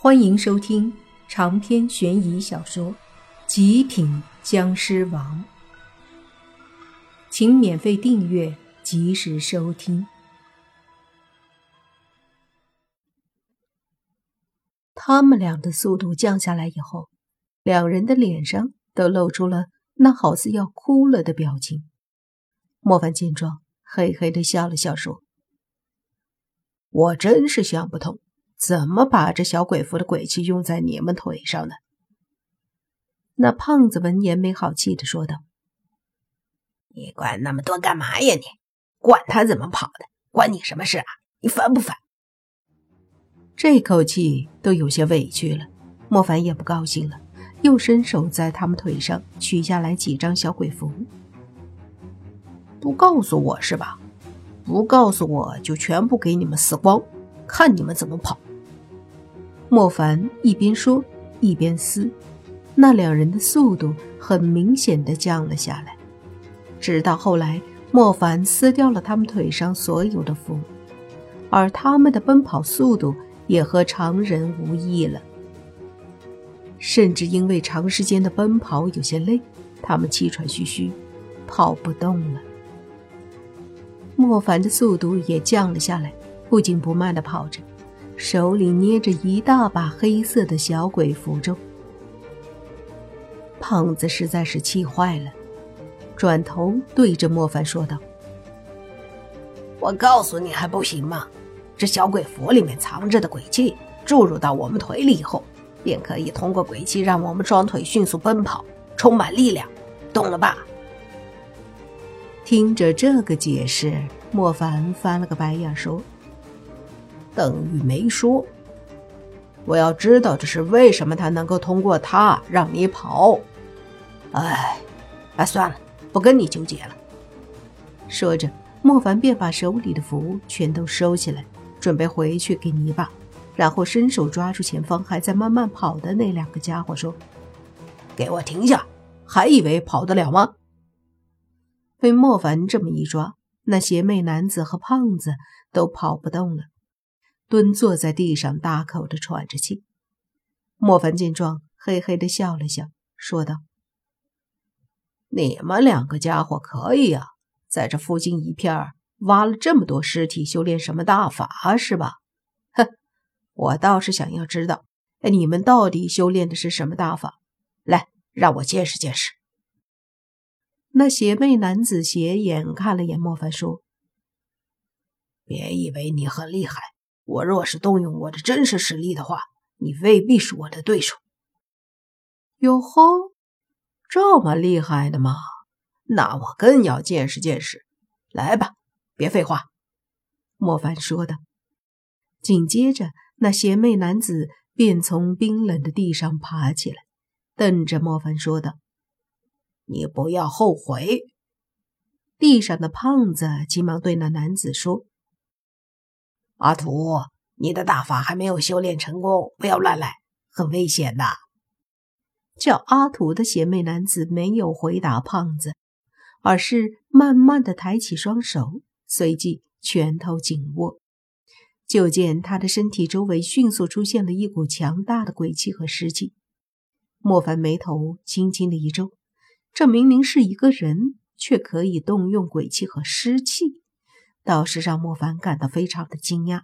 欢迎收听长篇悬疑小说《极品僵尸王》，请免费订阅，及时收听。他们俩的速度降下来以后，两人的脸上都露出了那好似要哭了的表情。莫凡见状，嘿嘿的笑了笑，说：“我真是想不通。”怎么把这小鬼符的鬼气用在你们腿上呢？那胖子闻言没好气的说道：“你管那么多干嘛呀？你管他怎么跑的，关你什么事啊？你烦不烦？”这口气都有些委屈了，莫凡也不高兴了，又伸手在他们腿上取下来几张小鬼符。不告诉我是吧？不告诉我就全部给你们死光，看你们怎么跑！莫凡一边说一边撕，那两人的速度很明显的降了下来。直到后来，莫凡撕掉了他们腿上所有的符，而他们的奔跑速度也和常人无异了。甚至因为长时间的奔跑有些累，他们气喘吁吁，跑不动了。莫凡的速度也降了下来，不紧不慢的跑着。手里捏着一大把黑色的小鬼符咒，胖子实在是气坏了，转头对着莫凡说道：“我告诉你还不行吗？这小鬼符里面藏着的鬼气，注入到我们腿里以后，便可以通过鬼气让我们双腿迅速奔跑，充满力量，懂了吧？”听着这个解释，莫凡翻了个白眼说。等于没说。我要知道这是为什么，他能够通过他让你跑。哎，哎，算了，不跟你纠结了。说着，莫凡便把手里的符全都收起来，准备回去给泥巴，然后伸手抓住前方还在慢慢跑的那两个家伙，说：“给我停下！还以为跑得了吗？”被莫凡这么一抓，那邪魅男子和胖子都跑不动了。蹲坐在地上，大口的喘着气。莫凡见状，嘿嘿的笑了笑，说道：“你们两个家伙可以啊，在这附近一片挖了这么多尸体，修炼什么大法是吧？哼，我倒是想要知道，你们到底修炼的是什么大法？来，让我见识见识。”那邪魅男子斜眼看了眼莫凡，说：“别以为你很厉害。”我若是动用我的真实实力的话，你未必是我的对手。哟吼，这么厉害的吗？那我更要见识见识。来吧，别废话。”莫凡说道。紧接着，那邪魅男子便从冰冷的地上爬起来，瞪着莫凡说道：“你不要后悔。”地上的胖子急忙对那男子说。阿土，你的大法还没有修炼成功，不要乱来，很危险的。叫阿土的邪魅男子没有回答胖子，而是慢慢的抬起双手，随即拳头紧握。就见他的身体周围迅速出现了一股强大的鬼气和湿气。莫凡眉头轻轻的一皱，这明明是一个人，却可以动用鬼气和湿气。倒是让莫凡感到非常的惊讶，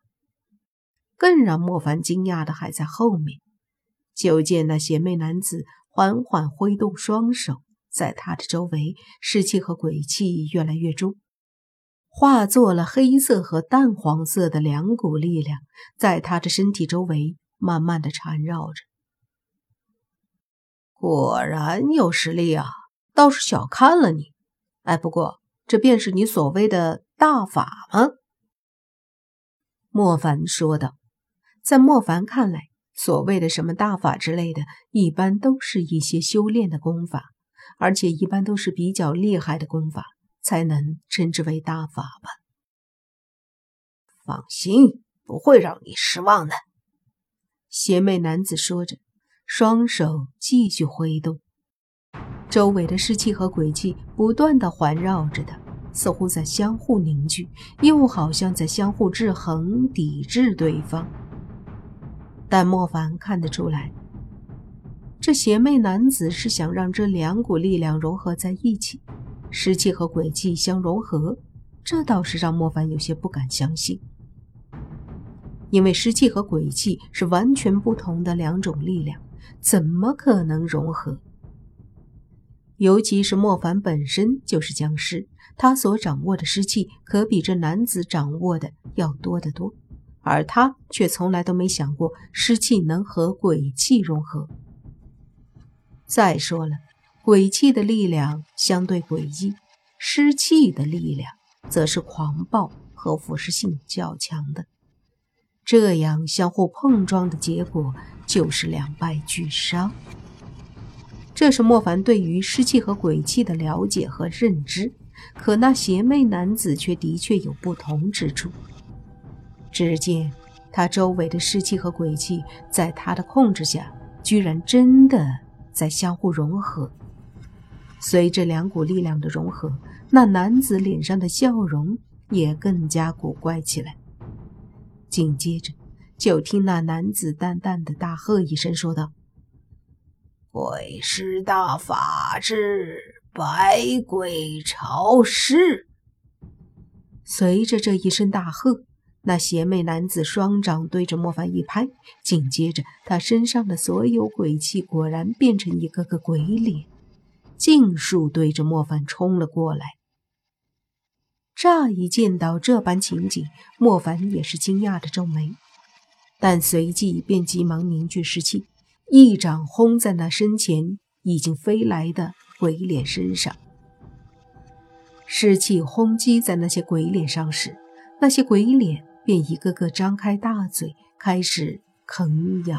更让莫凡惊讶的还在后面。就见那邪魅男子缓缓挥动双手，在他的周围，湿气和鬼气越来越重，化作了黑色和淡黄色的两股力量，在他的身体周围慢慢的缠绕着。果然有实力啊！倒是小看了你。哎，不过这便是你所谓的。大法吗？莫凡说道。在莫凡看来，所谓的什么大法之类的，一般都是一些修炼的功法，而且一般都是比较厉害的功法，才能称之为大法吧。放心，不会让你失望的。邪魅男子说着，双手继续挥动，周围的湿气和鬼气不断的环绕着他。似乎在相互凝聚，又好像在相互制衡、抵制对方。但莫凡看得出来，这邪魅男子是想让这两股力量融合在一起，湿气和鬼气相融合，这倒是让莫凡有些不敢相信。因为湿气和鬼气是完全不同的两种力量，怎么可能融合？尤其是莫凡本身就是僵尸，他所掌握的湿气可比这男子掌握的要多得多。而他却从来都没想过湿气能和鬼气融合。再说了，鬼气的力量相对诡异，湿气的力量则是狂暴和腐蚀性较强的。这样相互碰撞的结果就是两败俱伤。这是莫凡对于湿气和鬼气的了解和认知，可那邪魅男子却的确有不同之处。只见他周围的湿气和鬼气，在他的控制下，居然真的在相互融合。随着两股力量的融合，那男子脸上的笑容也更加古怪起来。紧接着，就听那男子淡淡的大喝一声，说道：“鬼师大法至，百鬼朝师。”随着这一声大喝。那邪魅男子双掌对着莫凡一拍，紧接着他身上的所有鬼气果然变成一个个鬼脸，尽数对着莫凡冲了过来。乍一见到这般情景，莫凡也是惊讶的皱眉，但随即便急忙凝聚士气，一掌轰在那身前已经飞来的鬼脸身上。士气轰击在那些鬼脸上时，那些鬼脸。便一个个张开大嘴，开始啃咬。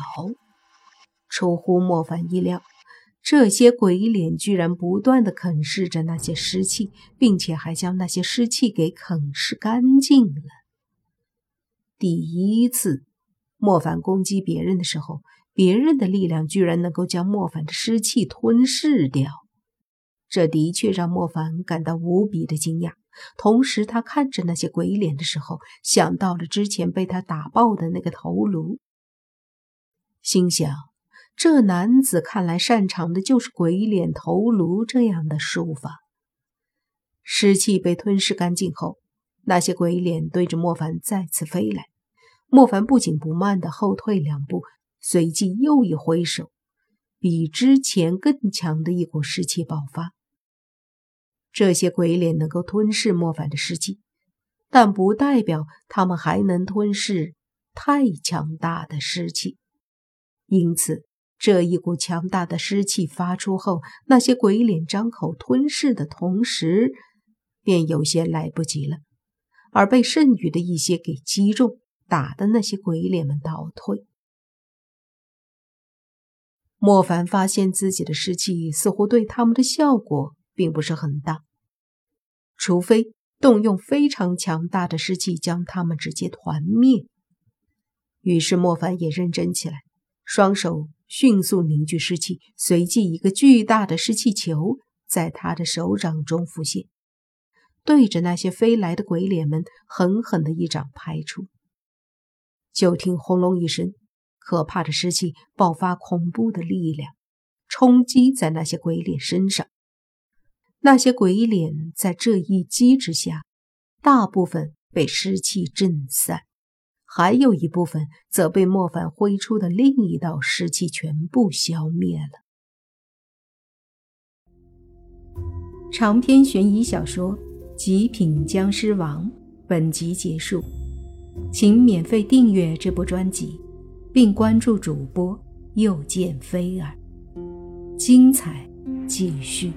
出乎莫凡意料，这些鬼脸居然不断的啃噬着那些尸气，并且还将那些尸气给啃噬干净了。第一次，莫凡攻击别人的时候，别人的力量居然能够将莫凡的尸气吞噬掉，这的确让莫凡感到无比的惊讶。同时，他看着那些鬼脸的时候，想到了之前被他打爆的那个头颅，心想：这男子看来擅长的就是鬼脸头颅这样的术法。尸气被吞噬干净后，那些鬼脸对着莫凡再次飞来。莫凡不紧不慢地后退两步，随即又一挥手，比之前更强的一股尸气爆发。这些鬼脸能够吞噬莫凡的尸气，但不代表他们还能吞噬太强大的尸气。因此，这一股强大的尸气发出后，那些鬼脸张口吞噬的同时，便有些来不及了，而被剩余的一些给击中，打的那些鬼脸们倒退。莫凡发现自己的尸气似乎对他们的效果。并不是很大，除非动用非常强大的尸气将他们直接团灭。于是莫凡也认真起来，双手迅速凝聚尸气，随即一个巨大的尸气球在他的手掌中浮现，对着那些飞来的鬼脸们狠狠的一掌拍出。就听轰隆一声，可怕的尸气爆发，恐怖的力量冲击在那些鬼脸身上。那些鬼脸在这一击之下，大部分被尸气震散，还有一部分则被莫凡挥出的另一道尸气全部消灭了。长篇悬疑小说《极品僵尸王》本集结束，请免费订阅这部专辑，并关注主播又见菲儿，精彩继续。